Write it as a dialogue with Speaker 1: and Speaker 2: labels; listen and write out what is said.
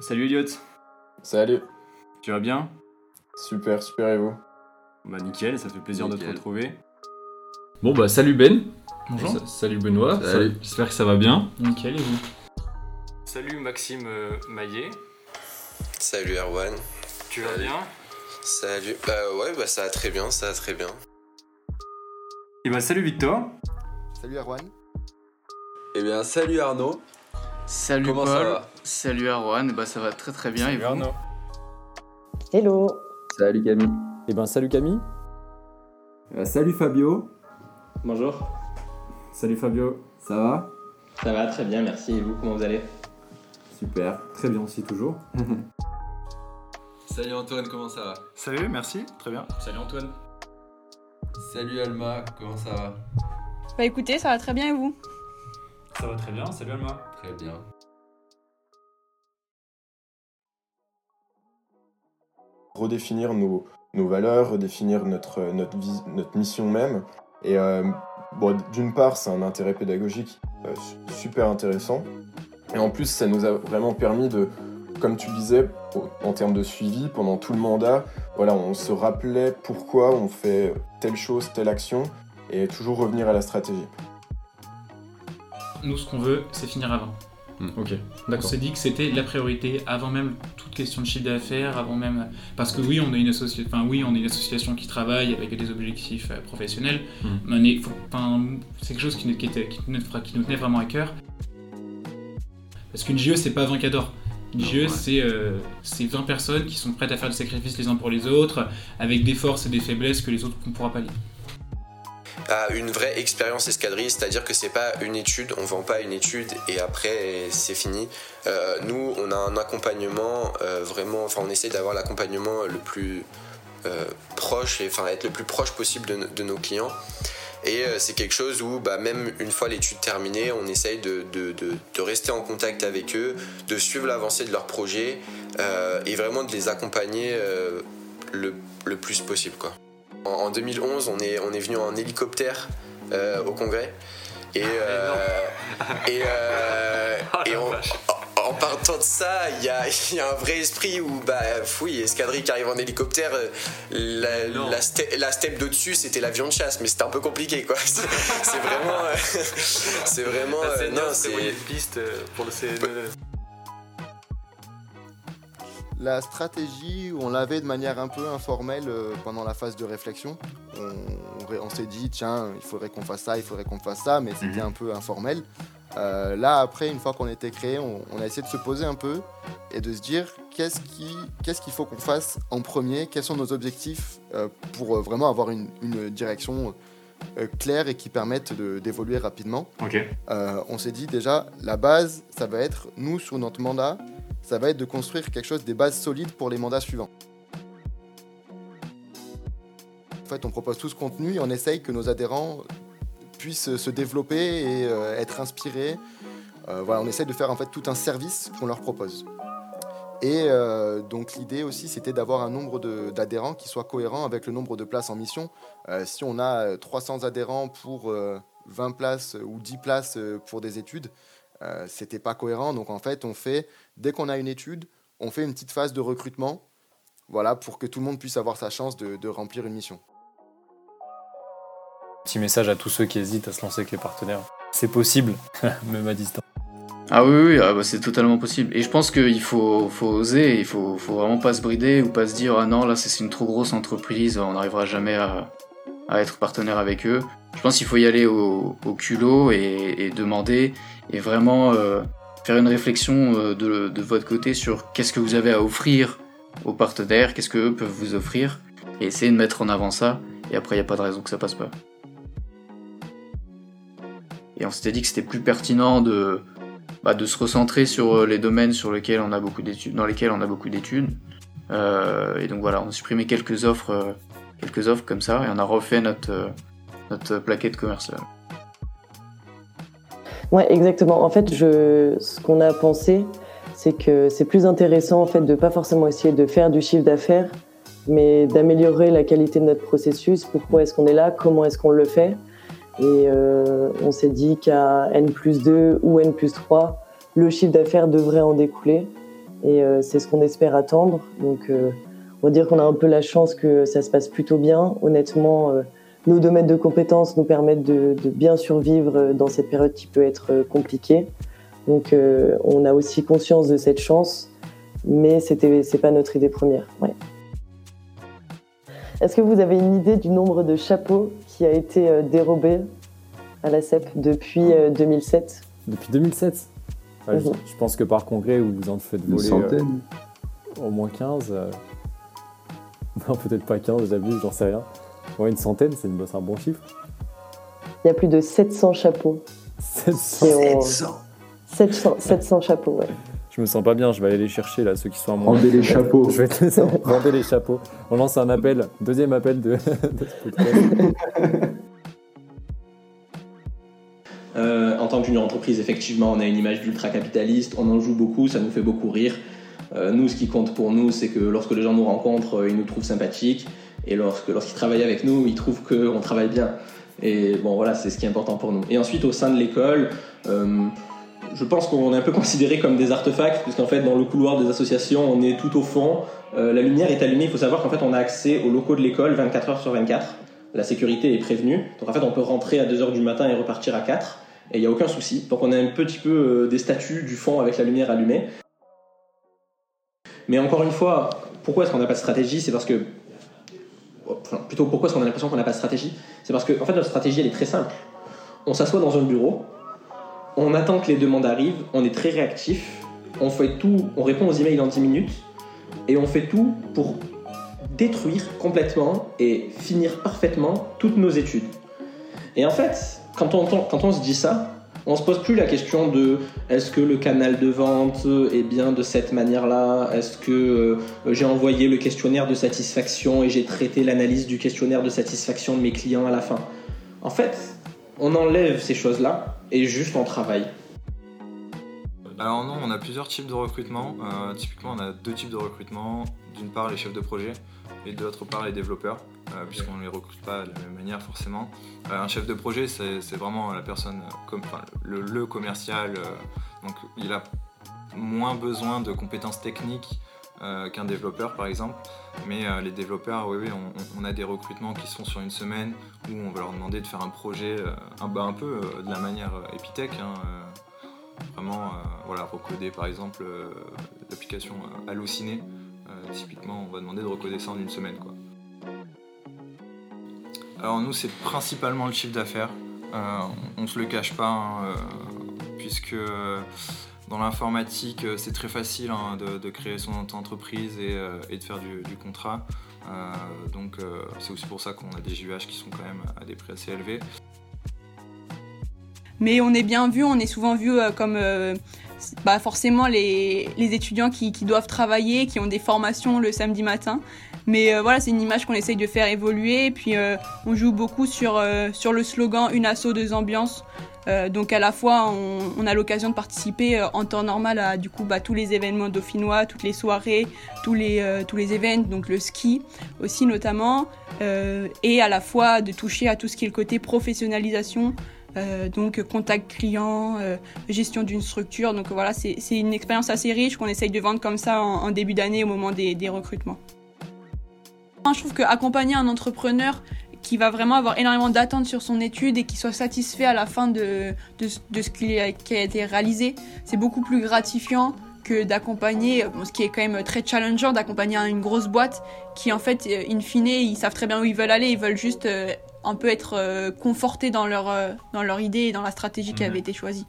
Speaker 1: Salut Elliot,
Speaker 2: Salut.
Speaker 1: tu vas bien?
Speaker 2: Super, super et vous?
Speaker 1: Bah nickel, ça fait plaisir de te retrouver.
Speaker 3: Bon bah salut Ben.
Speaker 4: Bonjour.
Speaker 3: Sa- salut Benoît.
Speaker 2: Salut.
Speaker 3: J'espère que ça va bien.
Speaker 4: Nickel, et vous?
Speaker 1: Salut Maxime euh, Maillet,
Speaker 5: Salut Erwan.
Speaker 1: tu vas bien?
Speaker 5: Salut. Bah ouais, bah ça va très bien, ça va très bien.
Speaker 1: Et bah salut Victor.
Speaker 6: Salut Erwan.
Speaker 7: Eh bien, salut Arnaud.
Speaker 4: Salut
Speaker 7: Comment
Speaker 4: Paul.
Speaker 7: ça va
Speaker 4: Salut Arwan. Bah ça va très très bien et vous
Speaker 8: Hello
Speaker 7: Salut Camille.
Speaker 9: Eh ben salut Camille.
Speaker 10: Euh, salut Fabio.
Speaker 11: Bonjour,
Speaker 10: Salut Fabio. Ça va?
Speaker 11: Ça va très bien, merci. Et vous, comment vous allez?
Speaker 10: Super. Très bien aussi toujours.
Speaker 7: Salut Antoine, comment ça va?
Speaker 1: Salut, merci, très bien.
Speaker 3: Salut Antoine.
Speaker 7: Salut Alma, comment ça va?
Speaker 8: Bah écoutez, ça va très bien et vous?
Speaker 3: Ça va très bien. Salut Alma.
Speaker 7: Très bien.
Speaker 2: Redéfinir nos, nos valeurs, redéfinir notre, notre, vis- notre mission même. Et euh, bon, d'une part, c'est un intérêt pédagogique euh, su- super intéressant. Et en plus, ça nous a vraiment permis de, comme tu disais, en termes de suivi, pendant tout le mandat, voilà, on se rappelait pourquoi on fait telle chose, telle action, et toujours revenir à la stratégie.
Speaker 4: Nous, ce qu'on veut, c'est finir avant.
Speaker 3: Ok.
Speaker 4: On
Speaker 3: D'accord.
Speaker 4: s'est dit que c'était la priorité avant même toute question de chiffre d'affaires, avant même parce que oui, on est une association, enfin oui, on est une association qui travaille avec des objectifs euh, professionnels.
Speaker 3: Mhm.
Speaker 4: Mais on est- faut- enfin, c'est quelque chose qui nous, qui, était- qui nous tenait- qui nous tenait vraiment à cœur. Parce qu'une GE, c'est pas 20 cadors. Une GE,
Speaker 3: ouais.
Speaker 4: c'est euh, c'est 20 personnes qui sont prêtes à faire des sacrifices les uns pour les autres, avec des forces et des faiblesses que les autres ne pourra pas lire.
Speaker 5: Une vraie expérience escadrille, c'est-à-dire que c'est pas une étude, on vend pas une étude et après c'est fini. Euh, nous, on a un accompagnement euh, vraiment, enfin on essaie d'avoir l'accompagnement le plus euh, proche et enfin être le plus proche possible de, no- de nos clients. Et c'est quelque chose où bah, même une fois l'étude terminée, on essaye de, de- rester en contact avec eux, de suivre l'avancée de leur projet et vraiment de les accompagner le, le plus possible. Quoi. En, en 2011, on est, on est venu en hélicoptère euh, au congrès. Et, euh, et, euh, et on- en, partant de ça, il y a, il y a un vrai esprit où, bah, oui, escadrille qui arrive en hélicoptère, euh, la, la, ste- la step d'au-dessus, c'était l'avion de chasse, mais c'était un peu compliqué, quoi. C'est vraiment. euh, c'est vraiment. euh, non, c'est.
Speaker 1: piste pour le
Speaker 6: La stratégie, on l'avait de manière un peu informelle euh, pendant la phase de réflexion. On, on ré- on s'est dit, tiens, il faudrait qu'on fasse ça, il faudrait qu'on fasse ça, mais c'était un peu informel. Euh, là, après, une fois qu'on était créé, on, on a essayé de se poser un peu et de se dire qu'est-ce qui- qu'est-ce qu'il faut qu'on fasse en premier, quels sont nos objectifs euh, pour vraiment avoir une, une direction euh, claire et qui permette d'évoluer rapidement? On s'est dit déjà, la base, ça va être, nous, sur notre mandat, ça va être de construire quelque chose, des bases solides pour les mandats suivants. En fait, on propose tout ce contenu et on essaye que nos adhérents puissent se développer et euh, être inspirés. Euh, voilà, on essaye de faire en fait tout un service qu'on leur propose. Et euh, donc l'idée aussi, c'était d'avoir un nombre d'adhérents qui soit cohérent avec le nombre de places en mission. Si on a euh, 300 adhérents pour euh, 20 places ou 10 places pour des études, euh, c'était pas cohérent. Donc en fait, on fait dès qu'on a une étude, on fait une petite phase de recrutement, voilà, pour que tout le monde puisse avoir sa chance de, de remplir une mission.
Speaker 9: Petit message à tous ceux qui hésitent à se lancer avec les partenaires. C'est possible, même à distance.
Speaker 4: Ah oui, oui, ah bah c'est totalement possible. Et je pense qu'il faut, faut oser, il faut, faut vraiment pas se brider ou pas se dire ah non, là c'est c'est une trop grosse entreprise, on n'arrivera jamais à, être partenaire avec eux. Je pense qu'il faut y aller au, culot et, demander et vraiment euh, faire une réflexion euh, de, votre côté sur qu'est-ce que vous avez à offrir aux partenaires, qu'est-ce qu'eux peuvent vous offrir et essayer de mettre en avant ça. Et après, il n'y a pas de raison que ça passe pas. Et on s'était dit que c'était plus pertinent de, bah, de se recentrer sur euh, les domaines sur lesquels on a beaucoup dans lesquels on a beaucoup d'études. Et donc voilà, on a supprimé quelques offres, quelques offres comme ça, et on a refait notre, euh, notre plaquette commerciale.
Speaker 8: Ouais, exactement. En fait, ce qu'on a pensé, c'est que c'est plus intéressant en fait de pas forcément essayer de faire du chiffre d'affaires, mais d'améliorer la qualité de notre processus. Pourquoi est-ce qu'on est là? Comment est-ce qu'on le fait? Et euh, on s'est dit qu'à N plus 2 ou N plus 3, le chiffre d'affaires devrait en découler. et c'est ce qu'on espère attendre. Donc on va dire qu'on a un peu la chance que ça se passe plutôt bien. Honnêtement, nos domaines de compétences nous permettent de, de, bien survivre dans cette période qui peut être compliquée. Donc on a aussi conscience de cette chance, mais c'était c'est pas notre idée première. Ouais. Est-ce que vous avez une idée du nombre de chapeaux qui a été dérobé à la CEP depuis 2007
Speaker 9: Depuis 2007 ouais, je, je, pense que par congrès, vous vous en faites voler.
Speaker 10: Une centaine
Speaker 9: euh, Au moins 15. Euh... Non, peut-être pas 15, j'abuse, j'en sais rien. Ouais, une centaine, c'est un bon chiffre.
Speaker 8: Il y a plus de 700 chapeaux.
Speaker 9: 700
Speaker 8: ont... 700 700 chapeaux, ouais.
Speaker 9: Je me sens pas bien, je vais aller les chercher là, ceux qui sont à moi.
Speaker 10: Rendez les chapeaux.
Speaker 9: Je vais te laisser Rendez les chapeaux. On lance un appel, deuxième appel de, de ce podcast.
Speaker 11: Euh, en tant qu'une entreprise, effectivement, on a une image d'ultra-capitaliste, on en joue beaucoup, ça nous fait beaucoup rire. Euh, nous, ce qui compte pour nous, c'est que lorsque les gens nous rencontrent, euh, ils nous trouvent sympathiques, et lorsqu'ils travaillent avec nous, ils trouvent qu'on travaille bien. Et bon, voilà, c'est ce qui est important pour nous. Et ensuite, au sein de l'école, euh, je pense qu'on est un peu considéré comme des artefacts, puisqu'en fait, dans le couloir des associations, on est tout au fond. La lumière est allumée, il faut savoir qu'en fait, on a accès aux locaux de l'école 24 heures sur 24. La sécurité est prévenue. Donc en fait, on peut rentrer à 2h du matin et repartir à 4 et il n'y a aucun souci. Donc on a un petit peu des statues du fond avec la lumière allumée. Mais encore une fois, pourquoi est-ce qu'on n'a pas de stratégie C'est parce que. Enfin, plutôt, pourquoi est-ce qu'on a l'impression qu'on n'a pas de stratégie C'est parce que, en fait, notre stratégie, elle est très simple. On s'assoit dans un bureau, on attend que les demandes arrivent, on est très réactif, on fait tout, on répond aux emails en 10 minutes, et on fait tout pour détruire complètement et finir parfaitement toutes nos études. Et en fait, quand on, quand on se dit ça, on se pose plus la question de est-ce que le canal de vente est bien de cette manière-là? Est-ce que euh, j'ai envoyé le questionnaire de satisfaction et j'ai traité l'analyse du questionnaire de satisfaction de mes clients à la fin? En fait, on enlève ces choses-là et juste on travaille.
Speaker 1: Alors non, on a plusieurs types de recrutement. Euh, typiquement, on a deux types de recrutement. D'une part, les chefs de projet et d'autre part, les développeurs, euh, puisqu'on ne les recrute pas de la même manière forcément. Euh, un chef de projet, c'est vraiment la personne, comme, le, commercial, donc il a moins besoin de compétences techniques qu'un développeur par exemple. Mais les développeurs, oui, oui on, a des recrutements qui sont sur une semaine où on va leur demander de faire un projet un, bah, un peu de la manière épithèque. Hein, vraiment voilà, recoder par exemple l'application Halluciné. typiquement, on va demander de recoder ça en une semaine. Quoi. Alors nous, c'est principalement le chiffre d'affaires. Euh, on ne se le cache pas, hein, euh, puisque dans l'informatique, c'est très facile hein, de, créer son entreprise et, euh, de faire du, du contrat. donc c'est aussi pour ça qu'on a des JUH qui sont quand même à des prix assez élevés.
Speaker 12: Mais on est bien vu, on est souvent vu comme bah forcément les, les étudiants qui, qui, doivent travailler, qui ont des formations le samedi matin. Mais euh, voilà, c'est une image qu'on essaye de faire évoluer. Et puis euh, on joue beaucoup sur, euh, sur le slogan Une asso, deux ambiances. donc à la fois, on, on a l'occasion de participer en temps normal à du coup bah, tous les événements dauphinois, toutes les soirées, tous les, tous les événements, donc le ski aussi notamment, et à la fois de toucher à tout ce qui est le côté professionnalisation. Euh, donc contact client, euh, gestion d'une structure. Donc voilà, c'est une expérience assez riche qu'on essaye de vendre comme ça en, début d'année au moment des, recrutements. Je trouve qu'accompagner un entrepreneur qui va vraiment avoir énormément d'attentes sur son étude et qui soit satisfait à la fin de, de, ce qui a, qui a été réalisé, c'est beaucoup plus gratifiant que d'accompagner, ce qui est quand même très challengeant, d'accompagner une grosse boîte qui en fait, in fine, ils savent très bien où ils veulent aller, ils veulent juste un peu être confortés dans leur, dans leur idée et dans la stratégie qui avait été choisie.